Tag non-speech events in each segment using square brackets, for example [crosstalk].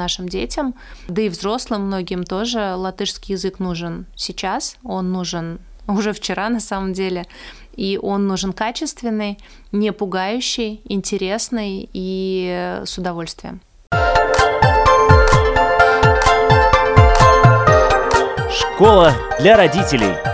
нашим детям, да и взрослым многим тоже латышский язык нужен сейчас, он нужен уже вчера на самом деле, и он нужен качественный, не пугающий, интересный и с удовольствием. Школа для родителей.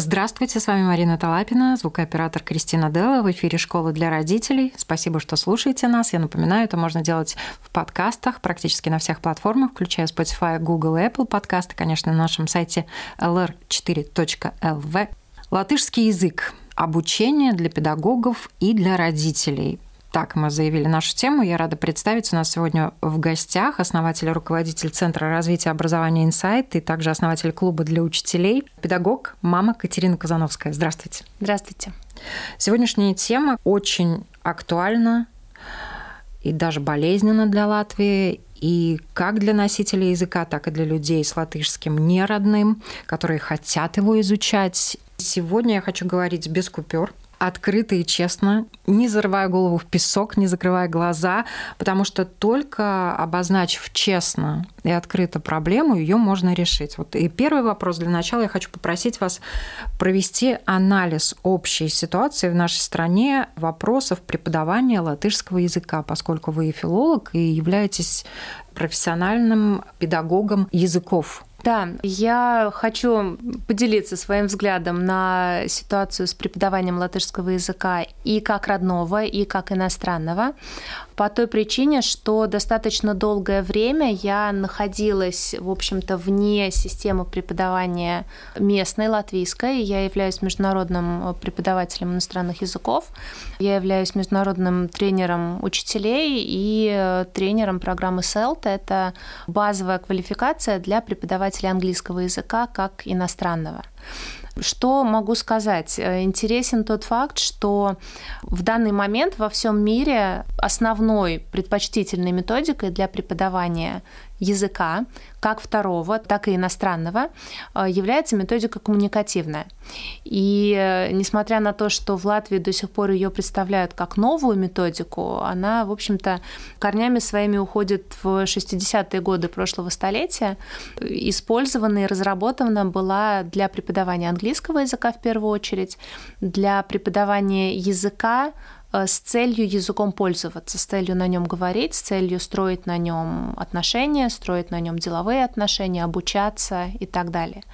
Здравствуйте, с вами Марина Талапина, звукооператор Кристина Делла в эфире «Школа для родителей». Спасибо, что слушаете нас. Я напоминаю, это можно делать в подкастах практически на всех платформах, включая Spotify, Google и Apple подкасты, конечно, на нашем сайте lr4.lv. Латышский язык. Обучение для педагогов и для родителей. Так мы заявили нашу тему. Я рада представить. У нас сегодня в гостях основатель и руководитель Центра развития образования «Инсайт» и также основатель клуба для учителей, педагог, мама Катерина Казановская. Здравствуйте. Здравствуйте. Сегодняшняя тема очень актуальна и даже болезненна для Латвии, и как для носителей языка, так и для людей с латышским неродным, которые хотят его изучать. Сегодня я хочу говорить без купюр, открыто и честно, не зарывая голову в песок, не закрывая глаза, потому что только обозначив честно и открыто проблему, ее можно решить. Вот и первый вопрос для начала я хочу попросить вас провести анализ общей ситуации в нашей стране вопросов преподавания латышского языка, поскольку вы и филолог, и являетесь профессиональным педагогом языков да, я хочу поделиться своим взглядом на ситуацию с преподаванием латышского языка и как родного, и как иностранного по той причине, что достаточно долгое время я находилась, в общем-то, вне системы преподавания местной, латвийской. Я являюсь международным преподавателем иностранных языков. Я являюсь международным тренером учителей и тренером программы SELT. Это базовая квалификация для преподавателя английского языка как иностранного. Что могу сказать? Э, интересен тот факт, что в данный момент во всем мире основной предпочтительной методикой для преподавания языка, как второго, так и иностранного, э, является методика коммуникативная. И э, несмотря на то, что в Латвии до сих пор ее представляют как новую методику, она, в общем-то, корнями своими уходит в 60-е годы прошлого столетия. Использована и разработана была для преподавания английского языка в первую очередь, для преподавания языка с целью языком пользоваться, с целью на нем говорить, с целью строить на нем отношения, строить на нем деловые отношения, обучаться и так далее.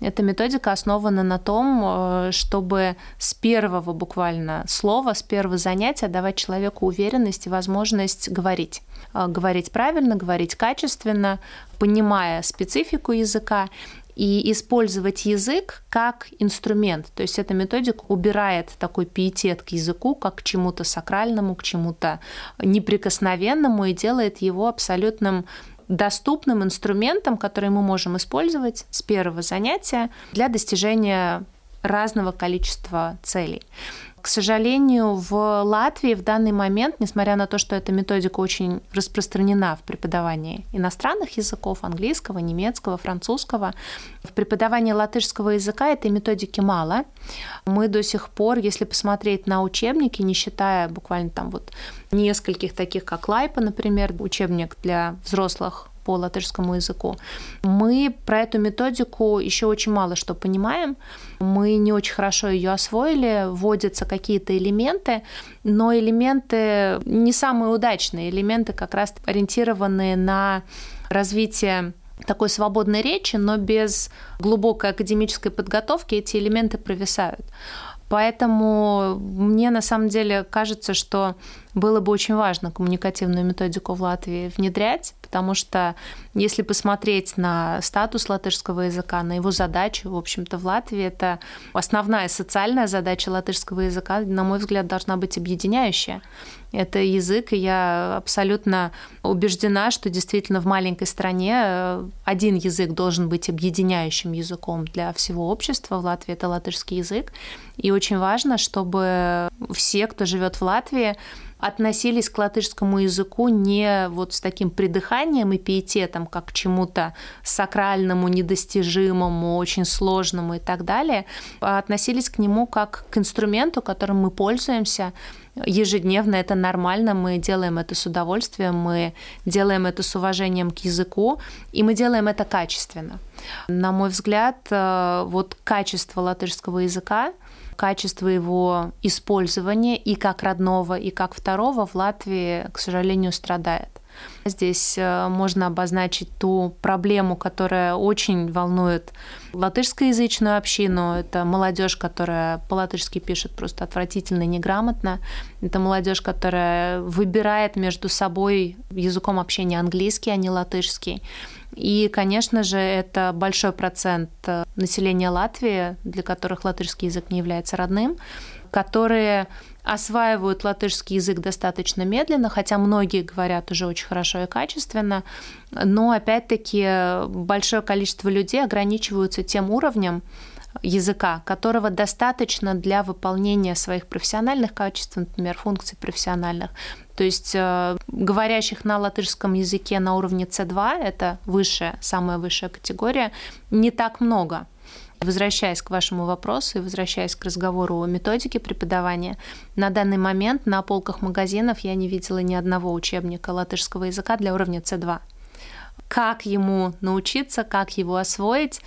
Эта методика основана на том, э, чтобы с первого буквально слова, с первого занятия давать человеку уверенность и возможность говорить. Э, говорить правильно, говорить качественно, понимая специфику языка и использовать язык как инструмент. То есть эта методика убирает такой пиетет к языку, как к чему-то сакральному, к чему-то неприкосновенному и делает его абсолютным доступным инструментом, который мы можем использовать с первого занятия для достижения разного количества целей. К сожалению, в Латвии в данный момент, несмотря на то, что эта методика очень распространена в преподавании иностранных языков, английского, немецкого, французского, в преподавании латышского языка этой методики мало. Мы до сих пор, если посмотреть на учебники, не считая буквально там вот нескольких таких, как Лайпа, например, учебник для взрослых по латышскому языку. Мы про эту методику еще очень мало что понимаем. Мы не очень хорошо ее освоили, вводятся какие-то элементы, но элементы не самые удачные, элементы как раз ориентированные на развитие такой свободной речи, но без глубокой академической подготовки эти элементы провисают. Поэтому мне на самом деле кажется, что было бы очень важно коммуникативную методику в Латвии внедрять, потому что если посмотреть на статус латышского языка, на его задачу, в общем-то, в Латвии это основная социальная задача латышского языка, на мой взгляд, должна быть объединяющая. Это язык, и я абсолютно убеждена, что действительно в маленькой стране э, один язык должен быть объединяющим языком для всего общества. В Латвии это латышский язык. И очень важно, чтобы все, кто живет в Латвии, относились к латышскому языку не вот с таким придыханием и пиететом, как к чему-то сакральному, недостижимому, очень сложному и так далее, а относились к нему как к инструменту, которым мы пользуемся ежедневно, это нормально, мы делаем это с удовольствием, мы делаем это с уважением к языку, и мы делаем это качественно. На мой взгляд, э, вот качество латышского языка, качество его использования и как родного, и как второго в Латвии, к сожалению, страдает. Здесь э, можно обозначить ту проблему, которая очень волнует латышскоязычную общину. Это молодежь, которая по-латышски пишет просто отвратительно и неграмотно. Это молодежь, которая выбирает между собой языком общения английский, а не латышский. И, конечно же, это большой процент э, населения Латвии, для которых латышский язык не является родным, которые осваивают латышский язык достаточно медленно, хотя многие говорят уже очень хорошо и качественно, но опять-таки большое количество людей ограничиваются тем уровнем языка, которого достаточно для выполнения своих профессиональных качеств, например, функций профессиональных. То есть э, говорящих на латышском языке на уровне C2, это высшая, самая высшая категория, не так много. Возвращаясь к вашему вопросу и возвращаясь к разговору о методике преподавания, на данный момент на полках магазинов я не видела ни одного учебника латышского языка для уровня C2. Как ему научиться, как его освоить,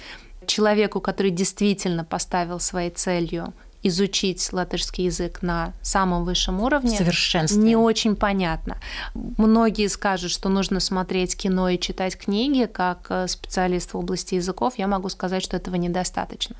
человеку, который действительно поставил своей целью изучить латышский язык на самом высшем уровне не очень понятно. Многие скажут, что нужно смотреть кино и читать книги, как э, специалист в области языков, я могу сказать, что этого недостаточно.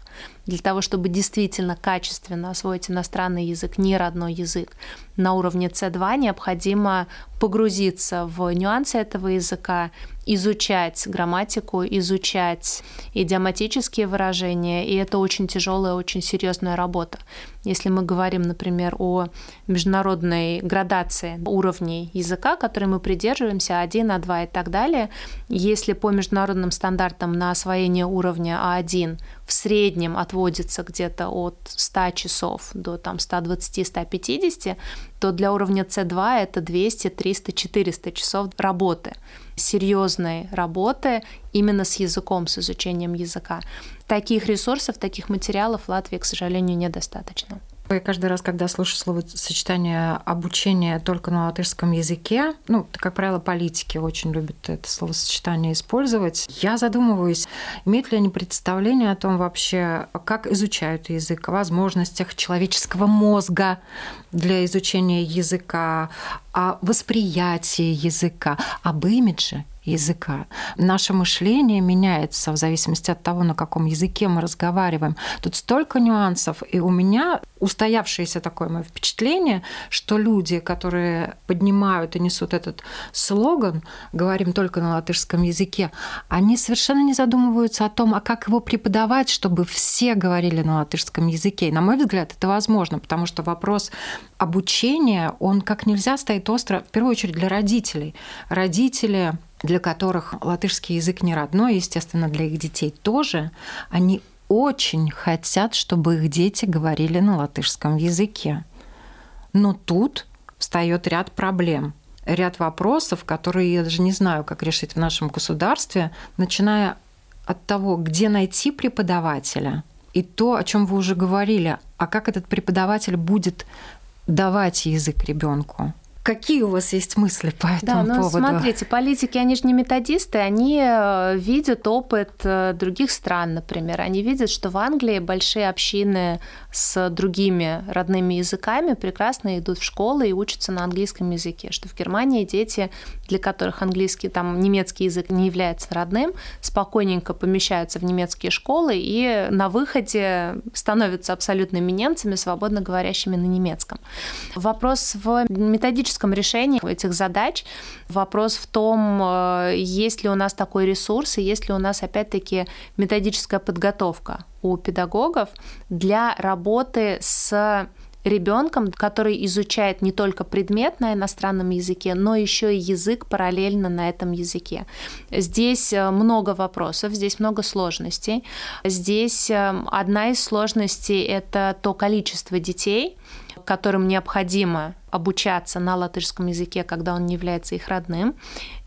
Для того, чтобы действительно качественно освоить иностранный язык, не родной язык, на уровне C2 необходимо погрузиться в нюансы этого языка, изучать грамматику, изучать идиоматические выражения, и это очень тяжелая, очень серьезная работа. Если мы говорим, например, о международной градации уровней языка, которой мы придерживаемся, 1, А2 и так далее, если по международным стандартам на освоение уровня А1 в среднем отводится где-то от 100 часов до там, 120-150, то для уровня C2 это 200, 300, 400 часов работы серьезной работы именно с языком, с изучением языка. Таких ресурсов, таких материалов в Латвии, к сожалению, недостаточно. Я каждый раз, когда слышу словосочетание обучение только на латышском языке, ну, как правило, политики очень любят это словосочетание использовать, я задумываюсь, имеют ли они представление о том вообще, как изучают язык, о возможностях человеческого мозга для изучения языка, о восприятии языка, об имидже языка. Наше мышление меняется в зависимости от того, на каком языке мы разговариваем. Тут столько нюансов, и у меня устоявшееся такое мое впечатление, что люди, которые поднимают и несут этот слоган «говорим только на латышском языке», они совершенно не задумываются о том, а как его преподавать, чтобы все говорили на латышском языке. И, на мой взгляд, это возможно, потому что вопрос обучения, он как нельзя стоит остро, в первую очередь, для родителей. Родители для которых латышский язык не родной, естественно, для их детей тоже, они очень хотят, чтобы их дети говорили на латышском языке. Но тут встает ряд проблем, ряд вопросов, которые я даже не знаю, как решить в нашем государстве, начиная от того, где найти преподавателя, и то, о чем вы уже говорили, а как этот преподаватель будет давать язык ребенку. Какие у вас есть мысли по этому да, ну, поводу? Смотрите, политики, они же не методисты, они э, видят опыт э, других стран, например. Они видят, что в Англии большие общины с другими родными языками прекрасно идут в школы и учатся на английском языке, что в Германии дети, для которых английский, там, немецкий язык не является родным, спокойненько помещаются в немецкие школы и на выходе становятся абсолютными немцами, свободно говорящими на немецком. Вопрос в методическом решении этих задач. Вопрос в том, э, есть ли у нас такой ресурс и есть ли у нас, опять-таки, методическая подготовка у педагогов для работы с ребенком, который изучает не только предмет на иностранном языке, но еще и язык параллельно на этом языке. Здесь э, много вопросов, здесь много сложностей. Здесь э, одна из сложностей – это то количество детей, которым необходимо обучаться на латышском языке, когда он не является их родным,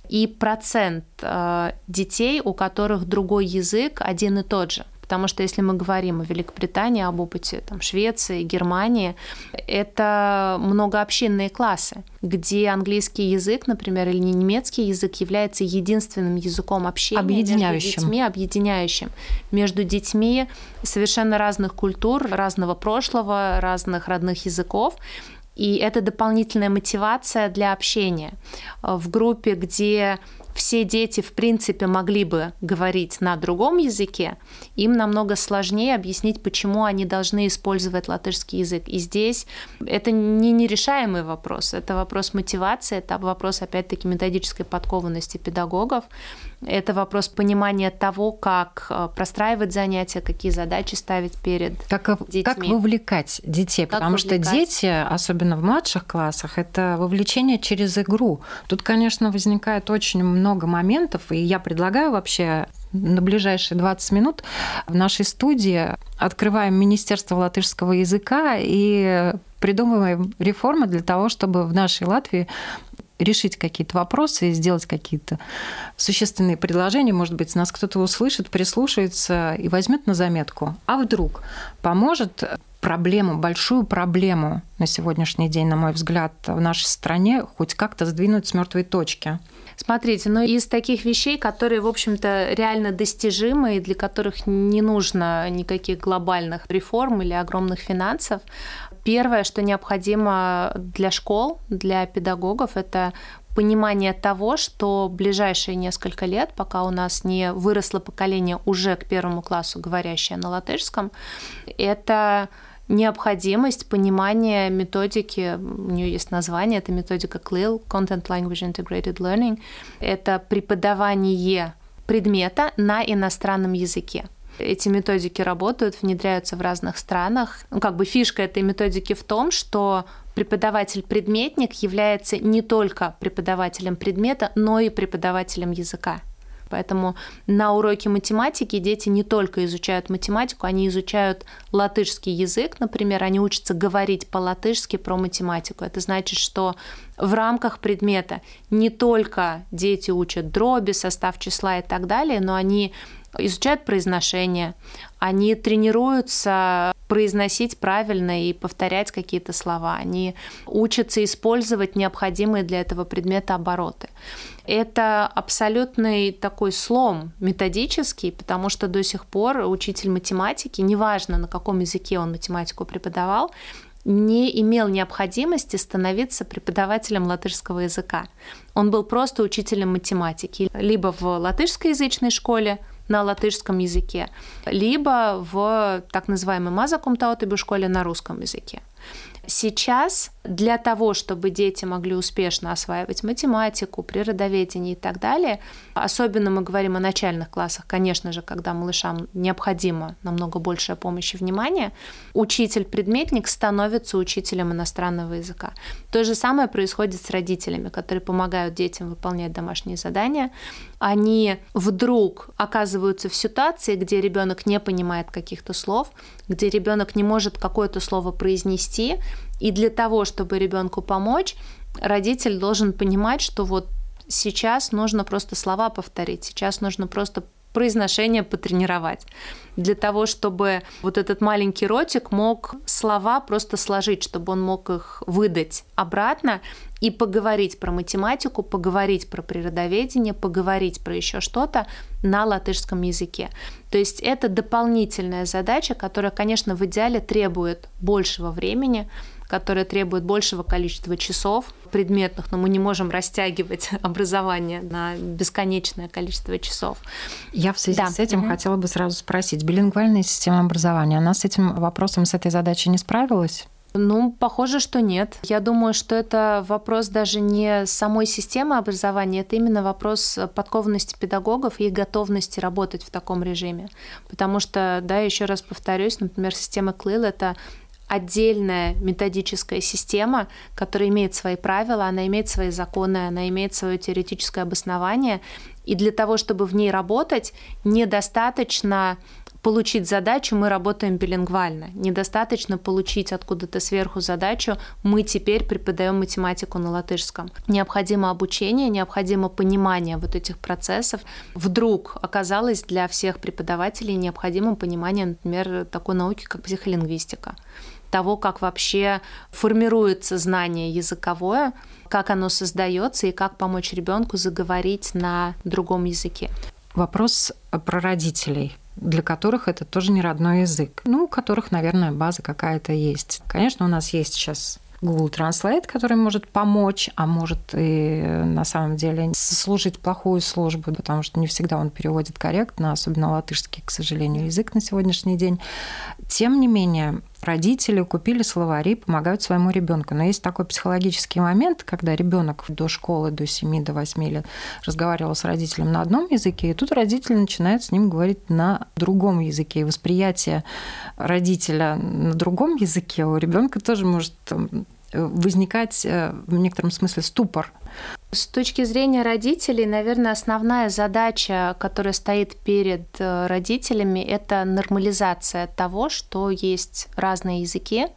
и процент э, детей, у которых другой язык один и тот же. Потому что если мы говорим о Великобритании, об опыте там, Швеции, Германии, это многообщинные классы, где английский язык, например, или немецкий язык является единственным языком общения объединяющим. между детьми, объединяющим между детьми совершенно разных культур, разного прошлого, разных родных языков. И это дополнительная мотивация для общения. В группе, где все дети, в принципе, могли бы говорить на другом языке, им намного сложнее объяснить, почему они должны использовать латышский язык. И здесь это не нерешаемый вопрос, это вопрос мотивации, это вопрос, опять-таки, методической подкованности педагогов, это вопрос понимания того, как э, простраивать занятия, какие задачи ставить перед как, детьми. Как вовлекать детей, как потому вовлекать? что дети, особенно в младших классах, это вовлечение через игру. Тут, конечно, возникает очень много моментов, и я предлагаю вообще на ближайшие 20 минут в нашей студии открываем Министерство латышского языка и придумываем реформы для того, чтобы в нашей Латвии решить какие-то вопросы и сделать какие-то существенные предложения. Может быть, нас кто-то услышит, прислушается и возьмет на заметку. А вдруг поможет проблему, большую проблему на сегодняшний день, на мой взгляд, в нашей стране хоть как-то сдвинуть с мертвой точки. Смотрите, ну из таких вещей, которые, в общем-то, реально достижимы и для которых не нужно никаких глобальных реформ или огромных финансов, Первое, что необходимо для школ, для педагогов, это понимание того, что ближайшие несколько лет, пока у нас не выросло поколение уже к первому классу, говорящее на латышском, это необходимость понимания методики, у нее есть название, это методика CLIL, Content Language Integrated Learning, это преподавание предмета на иностранном языке. Эти методики работают, внедряются в разных странах. Ну, как бы фишка этой методики в том, что преподаватель-предметник является не только преподавателем предмета, но и преподавателем языка. Поэтому на уроке математики дети не только изучают математику, они изучают латышский язык, например, они учатся говорить по-латышски про математику. Это значит, что в рамках предмета не только дети учат дроби, состав числа и так далее, но они изучают произношение, они тренируются произносить правильно и повторять какие-то слова, они учатся использовать необходимые для этого предмета обороты. Это абсолютный такой слом методический, потому что до сих пор учитель математики, неважно на каком языке он математику преподавал, не имел необходимости становиться преподавателем латышского языка. Он был просто учителем математики, либо в латышскоязычной школе, на латышском языке, либо в так называемой мазакум таутыбе школе на русском языке. Сейчас для того, чтобы дети могли успешно осваивать математику, природоведение и так далее, особенно мы говорим о начальных классах, конечно же, когда малышам необходимо намного большая помощь и внимание, учитель-предметник становится учителем иностранного языка. То же самое происходит с родителями, которые помогают детям выполнять домашние задания. Они вдруг оказываются в ситуации, где ребенок не понимает каких-то слов, где ребенок не может какое-то слово произнести, и для того, чтобы ребенку помочь, родитель должен понимать, что вот сейчас нужно просто слова повторить, сейчас нужно просто произношение потренировать. Для того, чтобы вот этот маленький ротик мог слова просто сложить, чтобы он мог их выдать обратно и поговорить про математику, поговорить про природоведение, поговорить про еще что-то на латышском языке. То есть это дополнительная задача, которая, конечно, в идеале требует большего времени, которая требует большего количества часов предметных, но мы не можем растягивать [laughs] образование на бесконечное количество часов. Я в связи да. с этим угу. хотела бы сразу спросить, билингвальная система образования, она с этим вопросом, с этой задачей не справилась? Ну, похоже, что нет. Я думаю, что это вопрос даже не самой системы образования, это именно вопрос подкованности педагогов и готовности работать в таком режиме. Потому что, да, еще раз повторюсь, например, система КЛИЛ — это отдельная методическая система, которая имеет свои правила, она имеет свои законы, она имеет свое теоретическое обоснование. И для того, чтобы в ней работать, недостаточно получить задачу, мы работаем билингвально. Недостаточно получить откуда-то сверху задачу, мы теперь преподаем математику на латышском. Необходимо обучение, необходимо понимание вот этих процессов. Вдруг оказалось для всех преподавателей необходимым понимание, например, такой науки, как психолингвистика того, как вообще формируется знание языковое, как оно создается и как помочь ребенку заговорить на другом языке. Вопрос про родителей для которых это тоже не родной язык. Ну, у которых, наверное, база какая-то есть. Конечно, у нас есть сейчас Google Translate, который может помочь, а может и на самом деле служить плохую службу, потому что не всегда он переводит корректно, особенно латышский, к сожалению, язык на сегодняшний день. Тем не менее, родители купили словари, помогают своему ребенку. Но есть такой психологический момент, когда ребенок до школы, до 7, до 8 лет разговаривал с родителем на одном языке, и тут родитель начинает с ним говорить на другом языке. И восприятие родителя на другом языке у ребенка тоже может возникать э, в некотором смысле ступор. С точки зрения родителей, наверное, основная задача, которая стоит перед э, родителями, это нормализация того, что есть разные языки,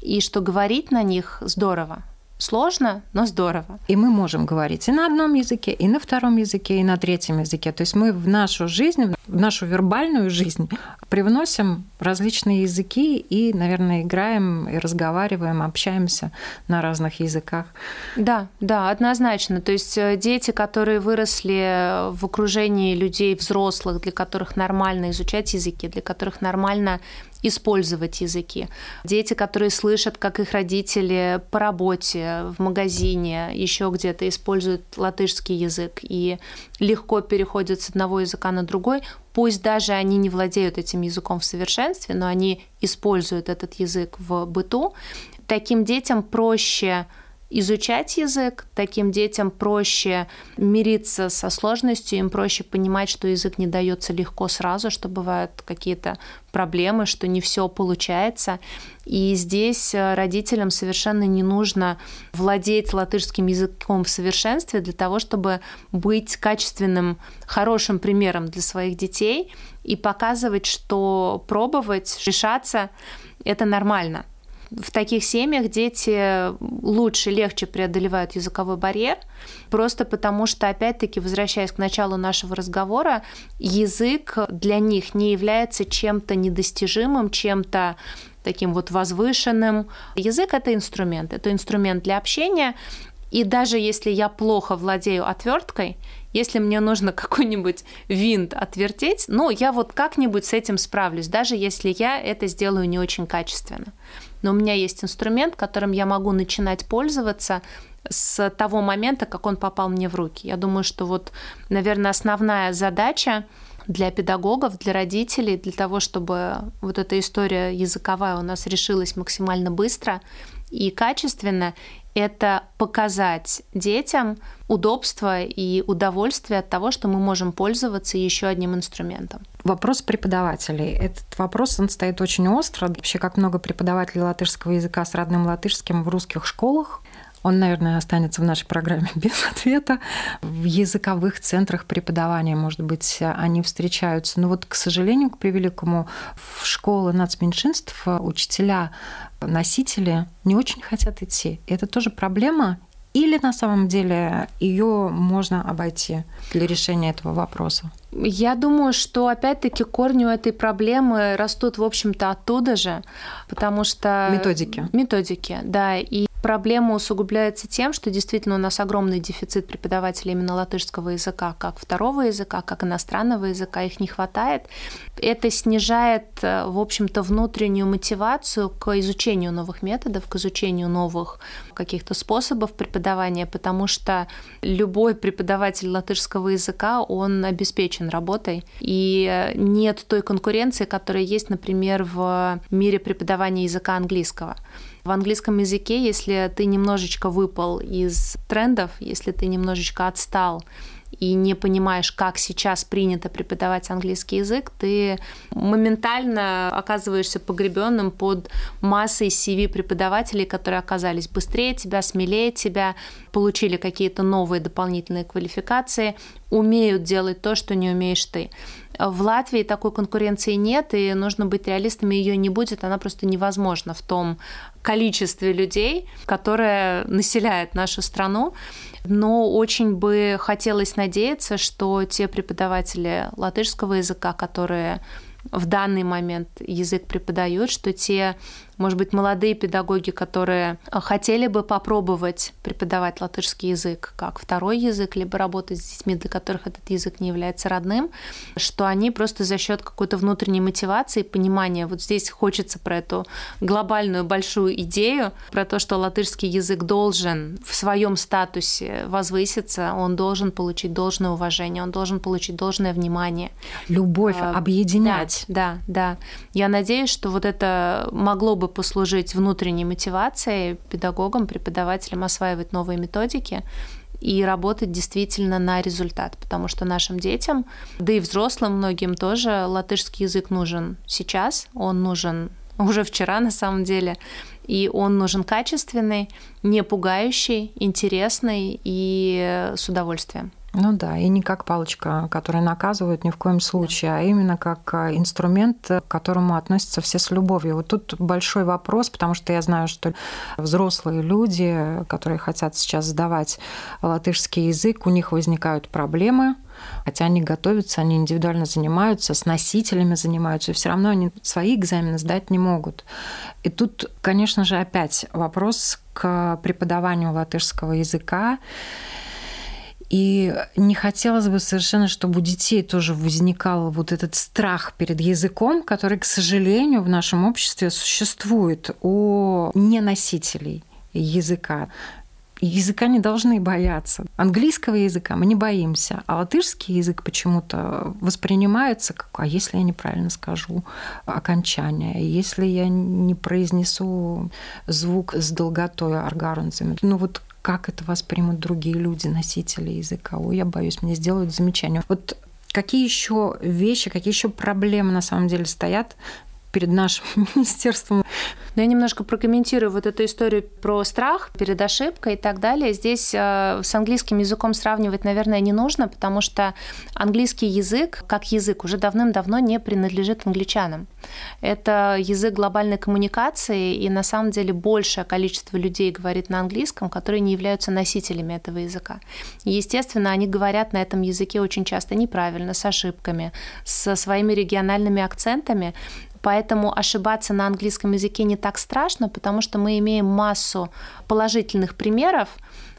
и что говорить на них здорово. Сложно, но здорово. И мы можем говорить и на одном языке, и на втором языке, и на третьем языке. То есть мы в нашу жизнь, в нашу вербальную жизнь привносим различные языки и, наверное, играем и разговариваем, общаемся на разных языках. Да, да, однозначно. То есть э, дети, которые выросли в окружении людей взрослых, для которых нормально изучать языки, для которых нормально использовать языки. Дети, которые слышат, как их родители по работе, в магазине, еще где-то используют латышский язык и легко переходят с одного языка на другой, пусть даже они не владеют этим языком в совершенстве, но они используют этот язык в быту, таким детям проще изучать язык, таким детям проще мириться со сложностью, им проще понимать, что язык не дается легко сразу, что бывают какие-то проблемы, что не все получается. И здесь э, родителям совершенно не нужно владеть латышским языком в совершенстве для того, чтобы быть качественным, хорошим примером для своих детей и показывать, что пробовать, решаться – это нормально – в таких семьях дети лучше, легче преодолевают языковой барьер, просто потому что, опять-таки, возвращаясь к началу нашего разговора, язык для них не является чем-то недостижимым, чем-то таким вот возвышенным. Язык — это инструмент, это инструмент для общения, и даже если я плохо владею отверткой, если мне нужно [laughs] какой-нибудь винт отвертеть, ну, я вот как-нибудь с этим справлюсь, даже если я это сделаю не очень качественно. Но у меня есть инструмент, которым я могу начинать пользоваться с того момента, как он попал мне в руки. Я думаю, что вот, наверное, основная задача для педагогов, для родителей, для того, чтобы вот эта история языковая у нас решилась максимально быстро и качественно, это показать детям удобство и удовольствие от того, что мы можем пользоваться еще одним инструментом. Вопрос преподавателей. Этот вопрос, он стоит очень остро. Вообще, как много преподавателей латышского языка с родным латышским в русских школах. Он, наверное, останется в нашей программе [laughs] без ответа. В языковых центрах преподавания, может быть, они встречаются. Но вот, к сожалению, к превеликому, в школы нацменьшинств учителя носители не очень хотят идти. И это тоже проблема, или на самом деле ее можно обойти для решения этого вопроса? Я думаю, что опять-таки корни у этой проблемы растут, в общем-то, оттуда же, потому что... Методики. Методики, да. И Проблема усугубляется тем, что действительно у нас огромный дефицит преподавателей именно латышского языка, как второго языка, как иностранного языка, их не хватает. Это снижает, э, в общем-то, внутреннюю мотивацию к изучению новых методов, к изучению новых каких-то способов преподавания, потому что любой преподаватель латышского языка, он обеспечен работой, и нет той конкуренции, которая есть, например, в мире преподавания языка английского. В английском языке, если ты немножечко выпал из трендов, если ты немножечко отстал, и не понимаешь, как сейчас принято преподавать английский язык, ты моментально оказываешься погребенным под массой CV преподавателей, которые оказались быстрее тебя, смелее тебя, получили какие-то новые дополнительные квалификации, умеют делать то, что не умеешь ты. В Латвии такой конкуренции нет, и нужно быть реалистами, ее не будет, она просто невозможна в том количестве людей, которое населяет нашу страну. Но очень бы хотелось надеяться, что те преподаватели латышского языка, которые в данный момент язык преподают, что те может быть, молодые педагоги, которые э, хотели бы попробовать преподавать латышский язык как второй язык, либо работать с детьми, для которых этот язык не является родным, что они просто за счет какой-то внутренней мотивации, понимания, вот здесь хочется про эту глобальную большую идею, про то, что латышский язык должен в своем статусе возвыситься, он должен получить должное уважение, он должен получить должное внимание. Любовь, а, объединять. Да, да, да. Я надеюсь, что вот это могло бы бы послужить внутренней мотивацией педагогам, преподавателям осваивать новые методики и работать действительно на результат, потому что нашим детям, да и взрослым многим тоже латышский язык нужен сейчас, он нужен уже вчера на самом деле, и он нужен качественный, не пугающий, интересный и с удовольствием. Ну да, и не как палочка, которая наказывает ни в коем случае, а именно как а, инструмент, к которому относятся все с любовью. Вот тут большой вопрос, потому что я знаю, что взрослые люди, которые хотят сейчас сдавать латышский язык, у них возникают проблемы, хотя они готовятся, они индивидуально занимаются, с носителями занимаются, и все равно они свои экзамены сдать не могут. И тут, конечно же, опять вопрос к преподаванию латышского языка. И не хотелось бы совершенно, чтобы у детей тоже возникал вот этот страх перед языком, который, к сожалению, в нашем обществе существует у неносителей языка. Языка не должны бояться. Английского языка мы не боимся, а латышский язык почему-то воспринимается как, а если я неправильно скажу окончание, если я не произнесу звук с долготой аргарунцами, ну вот как это воспримут другие люди, носители языка. Ой, я боюсь, мне сделают замечание. Вот какие еще вещи, какие еще проблемы на самом деле стоят перед нашим [laughs] министерством. Но я немножко прокомментирую вот эту историю про страх перед ошибкой и так далее. Здесь э, с английским языком сравнивать, наверное, не нужно, потому что английский язык, как язык, уже давным-давно не принадлежит англичанам. Это язык глобальной коммуникации, и на самом деле большее количество людей говорит на английском, которые не являются носителями этого языка. И, естественно, они говорят на этом языке очень часто неправильно, с ошибками, со своими региональными акцентами, Поэтому ошибаться на английском языке не так страшно, потому что мы имеем массу положительных примеров,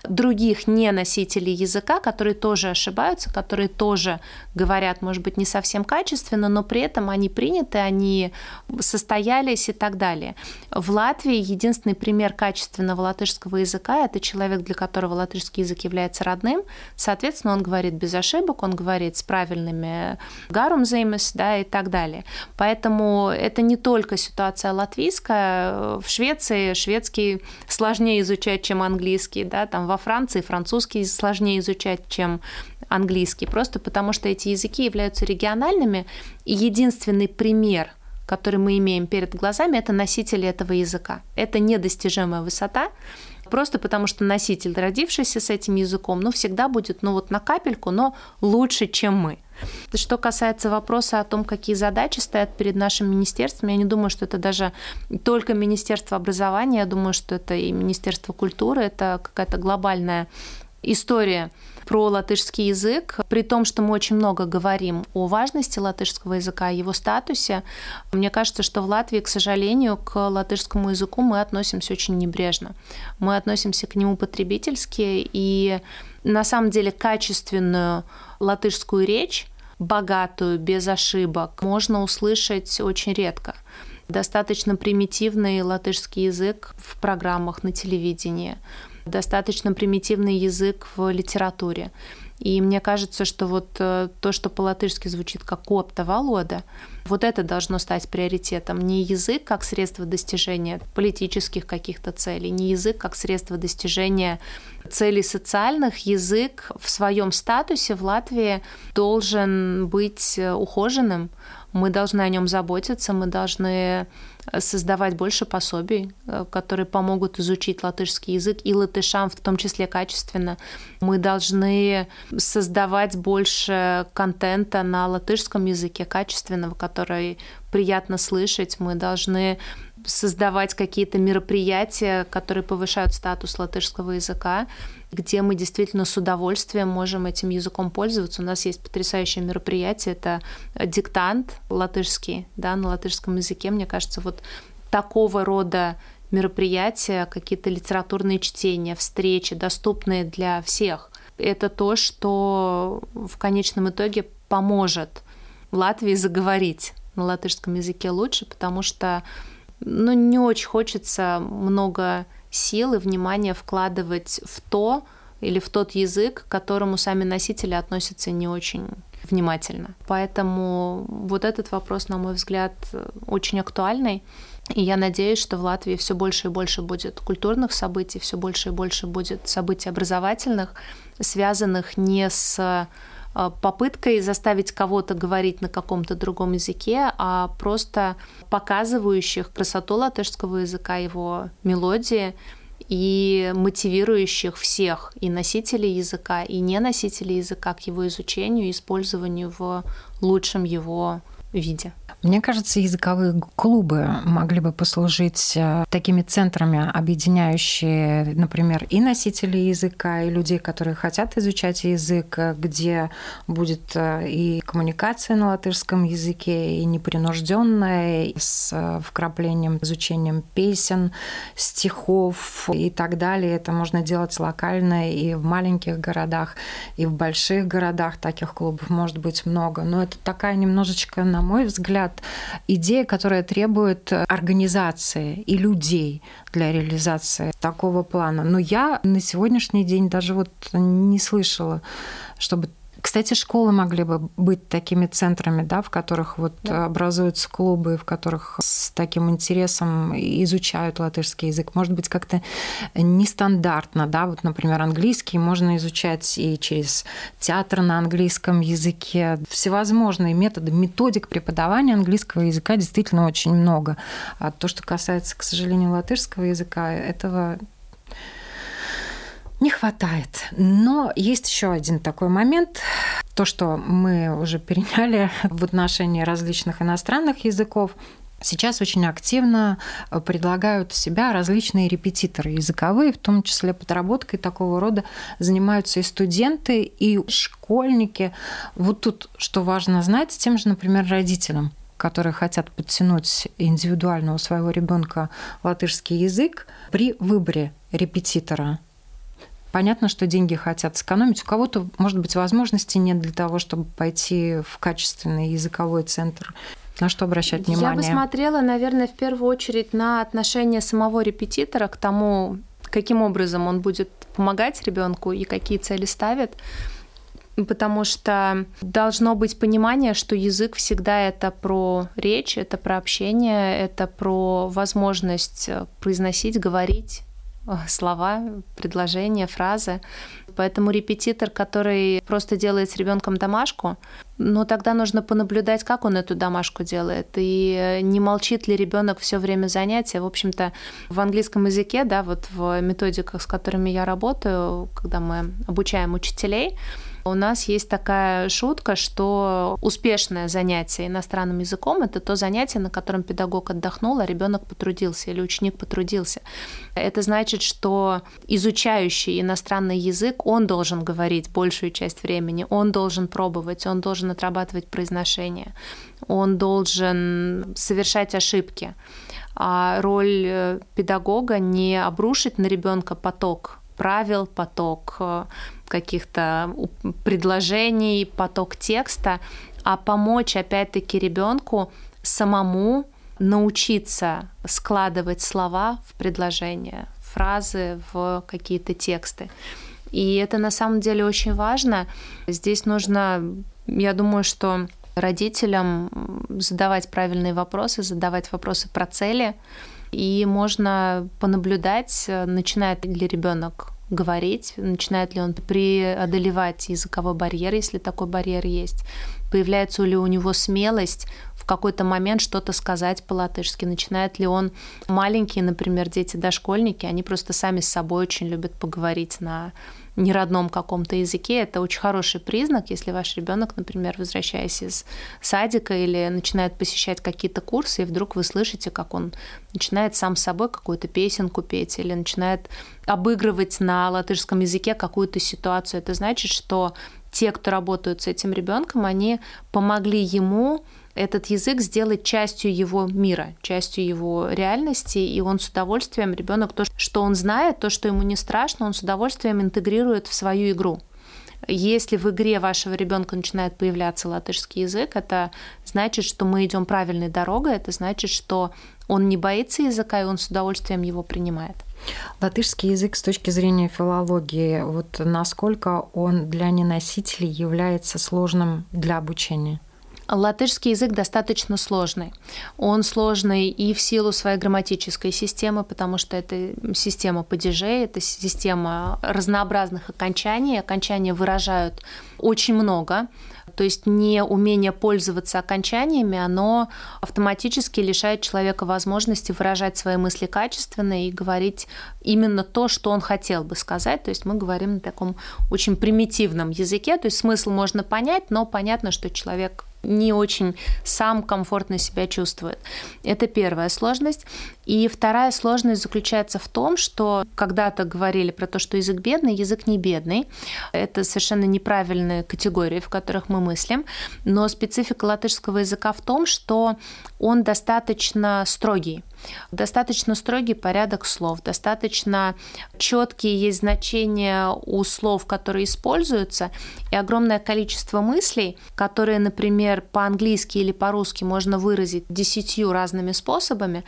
других не носителей языка, которые тоже ошибаются, которые тоже говорят, может быть, не совсем качественно, но при этом они приняты, они состоялись и так далее. В Латвии единственный пример качественного латышского языка – это человек, для которого латышский язык является родным. Соответственно, он говорит без ошибок, он говорит с правильными гарумзеймес, да, и так далее. Поэтому это не только ситуация латвийская. В Швеции шведский сложнее изучать, чем английский, да, там во Франции французский сложнее изучать, чем английский, просто потому что эти языки являются региональными, и единственный пример который мы имеем перед глазами, это носители этого языка. Это недостижимая высота, просто потому что носитель, родившийся с этим языком, ну, всегда будет, ну, вот на капельку, но лучше, чем мы. Что касается вопроса о том, какие задачи стоят перед нашим министерством, я не думаю, что это даже только Министерство образования, я думаю, что это и Министерство культуры, это какая-то глобальная история про латышский язык, при том, что мы очень много говорим о важности латышского языка, о его статусе, мне кажется, что в Латвии, к сожалению, к латышскому языку мы относимся очень небрежно. Мы относимся к нему потребительски, и на самом деле качественную латышскую речь, богатую, без ошибок, можно услышать очень редко достаточно примитивный латышский язык в программах на телевидении достаточно примитивный язык в литературе. И мне кажется, что вот э, то, что по-латышски звучит как «копта волода», вот это должно стать приоритетом. Не язык как средство достижения политических каких-то целей, не язык как средство достижения целей социальных язык в своем статусе в Латвии должен быть ухоженным. Мы должны о нем заботиться, мы должны создавать больше пособий, э, которые помогут изучить латышский язык и латышам в том числе качественно. Мы должны создавать больше контента на латышском языке качественного, который приятно слышать. Мы должны создавать какие-то мероприятия, которые повышают статус латышского языка, где мы действительно с удовольствием можем этим языком пользоваться. У нас есть потрясающее мероприятие, это диктант латышский, да, на латышском языке. Мне кажется, вот такого рода мероприятия, какие-то литературные чтения, встречи, доступные для всех. Это то, что в конечном итоге поможет Латвии заговорить на латышском языке лучше, потому что ну, не очень хочется много сил и внимания вкладывать в то или в тот язык, к которому сами носители относятся не очень внимательно. Поэтому вот этот вопрос, на мой взгляд, очень актуальный. И я надеюсь, что в Латвии все больше и больше будет культурных событий, все больше и больше будет событий образовательных, связанных не с попыткой заставить кого-то говорить на каком-то другом языке, а просто показывающих красоту латышского языка, его мелодии и мотивирующих всех, и носителей языка, и не носителей языка к его изучению и использованию в лучшем его виде. Мне кажется, языковые клубы могли бы послужить э, такими центрами, объединяющие, например, и носителей языка, и людей, которые хотят изучать язык, где будет э, и коммуникация на латышском языке, и непринужденная, с э, вкраплением, изучением песен, стихов и так далее. Это можно делать локально и в маленьких городах, и в больших городах таких клубов может быть много. Но это такая немножечко, на мой взгляд, идея, которая требует организации и людей для реализации такого плана. Но я на сегодняшний день даже вот не слышала, чтобы кстати, школы могли бы быть такими центрами, да, в которых вот да. образуются клубы, в которых с таким интересом изучают латышский язык. Может быть, как-то нестандартно, да, вот, например, английский можно изучать и через театр на английском языке. Всевозможные методы, методик преподавания английского языка действительно очень много. А то, что касается, к сожалению, латышского языка, этого хватает. Но есть еще один такой момент. То, что мы уже переняли в отношении различных иностранных языков, Сейчас очень активно предлагают себя различные репетиторы языковые, в том числе подработкой такого рода занимаются и студенты, и школьники. Вот тут, что важно знать, тем же, например, родителям которые хотят подтянуть индивидуально у своего ребенка латышский язык, при выборе репетитора Понятно, что деньги хотят сэкономить. У кого-то, может быть, возможности нет для того, чтобы пойти в качественный языковой центр. На что обращать внимание? Я бы смотрела, наверное, в первую очередь на отношение самого репетитора к тому, каким образом он будет помогать ребенку и какие цели ставит. Потому что должно быть понимание, что язык всегда это про речь, это про общение, это про возможность произносить, говорить, слова, предложения, фразы. Поэтому репетитор, который просто делает с ребенком домашку, ну тогда нужно понаблюдать, как он эту домашку делает, и не молчит ли ребенок все время занятия. В общем-то, в английском языке, да, вот в методиках, с которыми я работаю, когда мы обучаем учителей, у нас есть такая шутка, что успешное занятие иностранным языком это то занятие, на котором педагог отдохнул, а ребенок потрудился или ученик потрудился. Это значит, что изучающий иностранный язык, он должен говорить большую часть времени, он должен пробовать, он должен отрабатывать произношение, он должен совершать ошибки. А роль э, педагога не обрушить на ребенка поток правил, поток э, каких-то предложений, поток текста, а помочь опять-таки ребенку самому научиться складывать слова в предложения, фразы в какие-то тексты. И это на самом деле очень важно. Здесь нужно, я думаю, что родителям задавать правильные вопросы, задавать вопросы про цели, и можно понаблюдать, начинает ли ребенок говорить, начинает ли он преодолевать языковой барьер, если такой барьер есть, появляется ли у него смелость в какой-то момент что-то сказать по-латышски, начинает ли он, маленькие, например, дети дошкольники, они просто сами с собой очень любят поговорить на неродном каком-то языке, это очень хороший признак, если ваш ребенок, например, возвращаясь из садика или начинает посещать какие-то курсы, и вдруг вы слышите, как он начинает сам собой какую-то песенку петь или начинает обыгрывать на латышском языке какую-то ситуацию. Это значит, что те, кто работают с этим ребенком, они помогли ему этот язык сделать частью его мира, частью его реальности, и он с удовольствием, ребенок то, что он знает, то, что ему не страшно, он с удовольствием интегрирует в свою игру. Если в игре вашего ребенка начинает появляться латышский язык, это значит, что мы идем правильной дорогой, это значит, что он не боится языка, и он с удовольствием его принимает. Латышский язык с точки зрения филологии, вот насколько он для неносителей является сложным для обучения? Латышский язык достаточно сложный. Он сложный и в силу своей грамматической системы, потому что это система падежей, это система разнообразных окончаний. Окончания выражают очень много. То есть неумение пользоваться окончаниями, оно автоматически лишает человека возможности выражать свои мысли качественно и говорить именно то, что он хотел бы сказать. То есть мы говорим на таком очень примитивном языке. То есть смысл можно понять, но понятно, что человек не очень сам комфортно себя чувствует. Это первая сложность. И вторая сложность заключается в том, что когда-то говорили про то, что язык бедный, язык не бедный. Это совершенно неправильные категории, в которых мы мыслим. Но специфика латышского языка в том, что он достаточно строгий. Достаточно строгий порядок слов, достаточно четкие есть значения у слов, которые используются, и огромное количество мыслей, которые, например, по-английски или по-русски можно выразить десятью разными способами,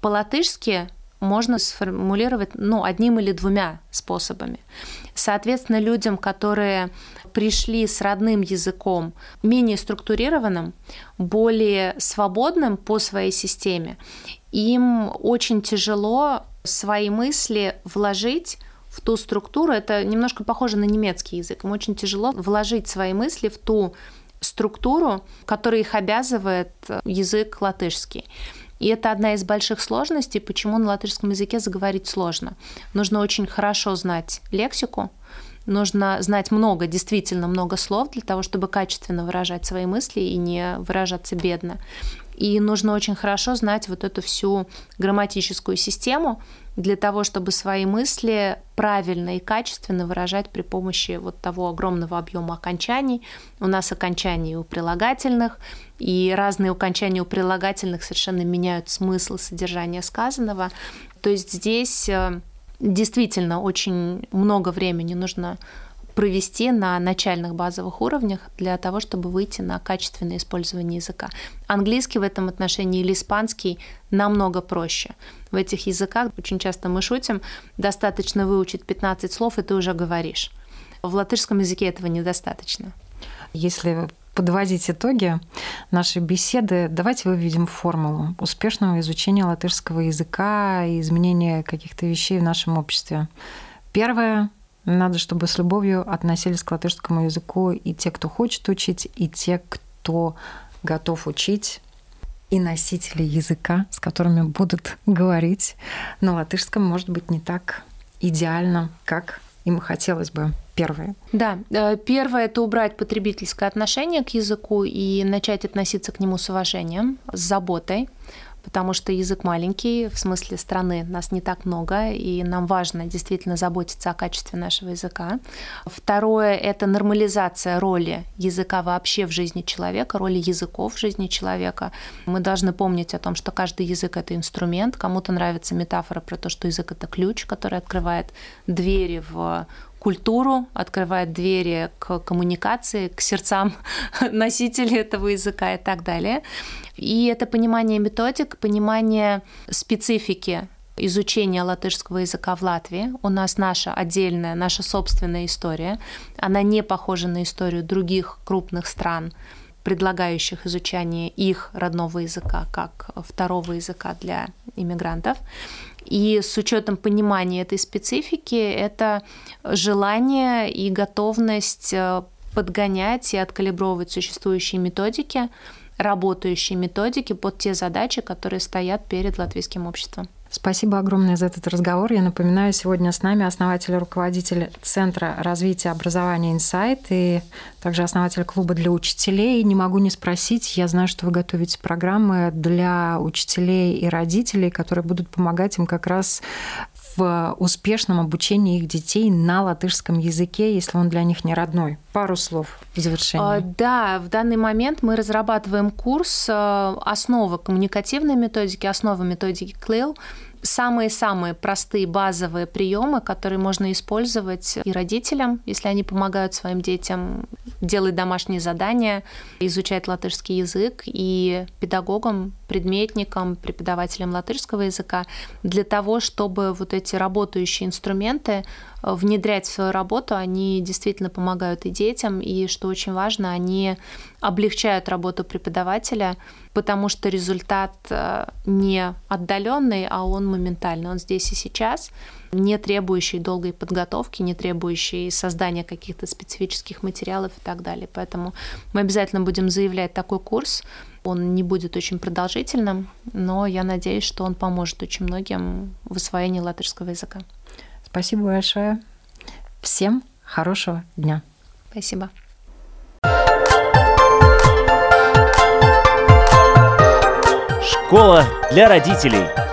по-латышски можно сформулировать ну, одним или двумя способами. Соответственно, людям, которые пришли с родным языком менее структурированным, более свободным по своей системе, им очень тяжело свои мысли вложить в ту структуру. Это немножко похоже на немецкий язык. Им очень тяжело вложить свои мысли в ту структуру, которая их обязывает язык латышский. И это одна из больших сложностей, почему на латышском языке заговорить сложно. Нужно очень хорошо знать лексику, нужно знать много, действительно много слов для того, чтобы качественно выражать свои мысли и не выражаться бедно. И нужно очень хорошо знать вот эту всю грамматическую систему для того, чтобы свои мысли правильно и качественно выражать при помощи вот того огромного объема окончаний. У нас окончания у прилагательных, и разные окончания у прилагательных совершенно меняют смысл содержания сказанного. То есть здесь э, действительно очень много времени нужно провести на начальных базовых уровнях для того, чтобы выйти на качественное использование языка. Английский в этом отношении или испанский намного проще. В этих языках очень часто мы шутим, достаточно выучить 15 слов, и ты уже говоришь. В латышском языке этого недостаточно. Если подводить итоги нашей беседы, давайте выведем формулу успешного изучения латышского языка и изменения каких-то вещей в нашем обществе. Первое. Надо, чтобы с любовью относились к латышскому языку и те, кто хочет учить, и те, кто готов учить, и носители языка, с которыми будут говорить. На латышском, может быть, не так идеально, как им хотелось бы. Первое. Да, э, первое это убрать потребительское отношение к языку и начать относиться к нему с уважением, с заботой потому что язык маленький, в смысле страны нас не так много, и нам важно действительно заботиться о качестве нашего языка. Второе – это нормализация роли языка вообще в жизни человека, роли языков в жизни человека. Мы должны помнить о том, что каждый язык – это инструмент. Кому-то нравится метафора про то, что язык – это ключ, который открывает двери в культуру, открывает двери к коммуникации, к сердцам [laughs] носителей этого языка и так далее. И это понимание методик, понимание специфики изучения латышского языка в Латвии. У нас наша отдельная, наша собственная история. Она не похожа на историю других крупных стран, предлагающих изучение их родного языка как второго языка для иммигрантов. И с учетом понимания этой специфики, это желание и готовность э, подгонять и откалибровывать существующие методики, работающие методики под те задачи, которые стоят перед латвийским обществом. Спасибо огромное за этот разговор. Я напоминаю, сегодня с нами основатель и руководитель Центра развития образования «Инсайт» и также основатель клуба для учителей. Не могу не спросить, я знаю, что вы готовите программы для учителей и родителей, которые будут помогать им как раз в успешном обучении их детей на латышском языке, если он для них не родной. Пару слов в завершение. А, да, в данный момент мы разрабатываем курс э, «Основы коммуникативной методики», «Основы методики КЛИЛ», самые-самые простые базовые приемы, которые можно использовать и родителям, если они помогают своим детям делать домашние задания, изучать латышский язык, и педагогам, предметникам, преподавателям латышского языка, для того, чтобы вот эти работающие инструменты внедрять в свою работу, они действительно помогают и детям, и, что очень важно, они облегчают работу преподавателя, потому что результат э, не отдаленный, а он моментальный, он здесь и сейчас, не требующий долгой подготовки, не требующий создания каких-то специфических материалов и так далее. Поэтому мы обязательно будем заявлять такой курс. Он не будет очень продолжительным, но я надеюсь, что он поможет очень многим в освоении латышского языка. Спасибо большое. Всем хорошего дня. Спасибо. Школа для родителей.